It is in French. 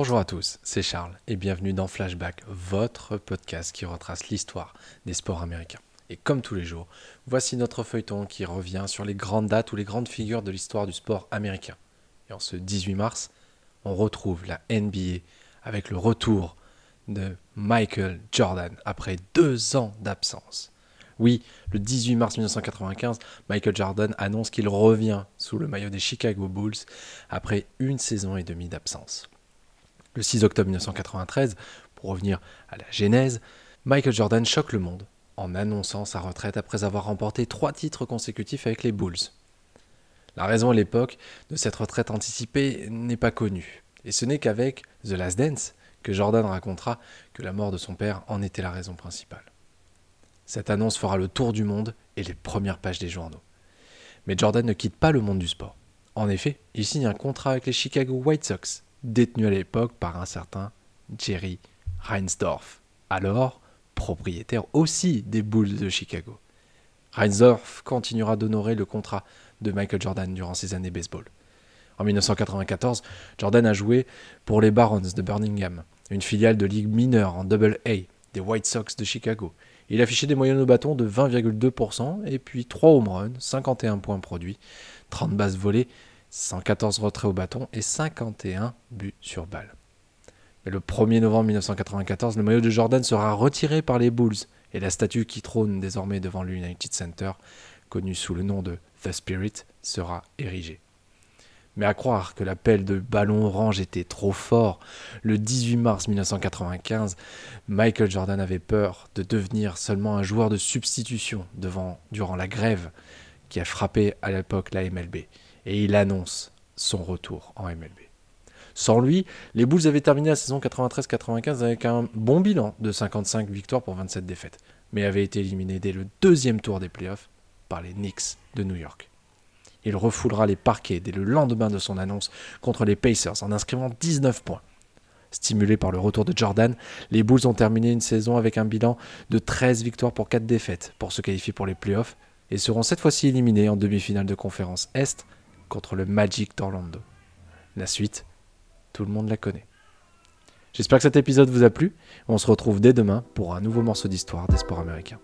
Bonjour à tous, c'est Charles et bienvenue dans Flashback, votre podcast qui retrace l'histoire des sports américains. Et comme tous les jours, voici notre feuilleton qui revient sur les grandes dates ou les grandes figures de l'histoire du sport américain. Et en ce 18 mars, on retrouve la NBA avec le retour de Michael Jordan après deux ans d'absence. Oui, le 18 mars 1995, Michael Jordan annonce qu'il revient sous le maillot des Chicago Bulls après une saison et demie d'absence. Le 6 octobre 1993, pour revenir à la genèse, Michael Jordan choque le monde en annonçant sa retraite après avoir remporté trois titres consécutifs avec les Bulls. La raison à l'époque de cette retraite anticipée n'est pas connue, et ce n'est qu'avec The Last Dance que Jordan racontera que la mort de son père en était la raison principale. Cette annonce fera le tour du monde et les premières pages des journaux. Mais Jordan ne quitte pas le monde du sport. En effet, il signe un contrat avec les Chicago White Sox, détenu à l'époque par un certain Jerry Reinsdorf, alors propriétaire aussi des Bulls de Chicago. Reinsdorf continuera d'honorer le contrat de Michael Jordan durant ses années baseball. En 1994, Jordan a joué pour les Barons de Birmingham, une filiale de ligue mineure en Double A des White Sox de Chicago. Il affichait des moyennes au bâton de 20,2% et puis 3 home runs, 51 points produits, 30 bases volées, 114 retraits au bâton et 51 buts sur balle. Mais le 1er novembre 1994, le maillot de Jordan sera retiré par les Bulls et la statue qui trône désormais devant l'United Center, connue sous le nom de The Spirit, sera érigée. Mais à croire que l'appel de ballon orange était trop fort, le 18 mars 1995, Michael Jordan avait peur de devenir seulement un joueur de substitution durant la grève qui a frappé à l'époque la MLB. Et il annonce son retour en MLB. Sans lui, les Bulls avaient terminé la saison 93-95 avec un bon bilan de 55 victoires pour 27 défaites, mais avaient été éliminés dès le deuxième tour des playoffs par les Knicks de New York. Il refoulera les parquets dès le lendemain de son annonce contre les Pacers en inscrivant 19 points. Stimulés par le retour de Jordan, les Bulls ont terminé une saison avec un bilan de 13 victoires pour 4 défaites pour se qualifier pour les playoffs et seront cette fois-ci éliminés en demi-finale de conférence Est contre le Magic d'Orlando. La suite, tout le monde la connaît. J'espère que cet épisode vous a plu. On se retrouve dès demain pour un nouveau morceau d'histoire des sports américains.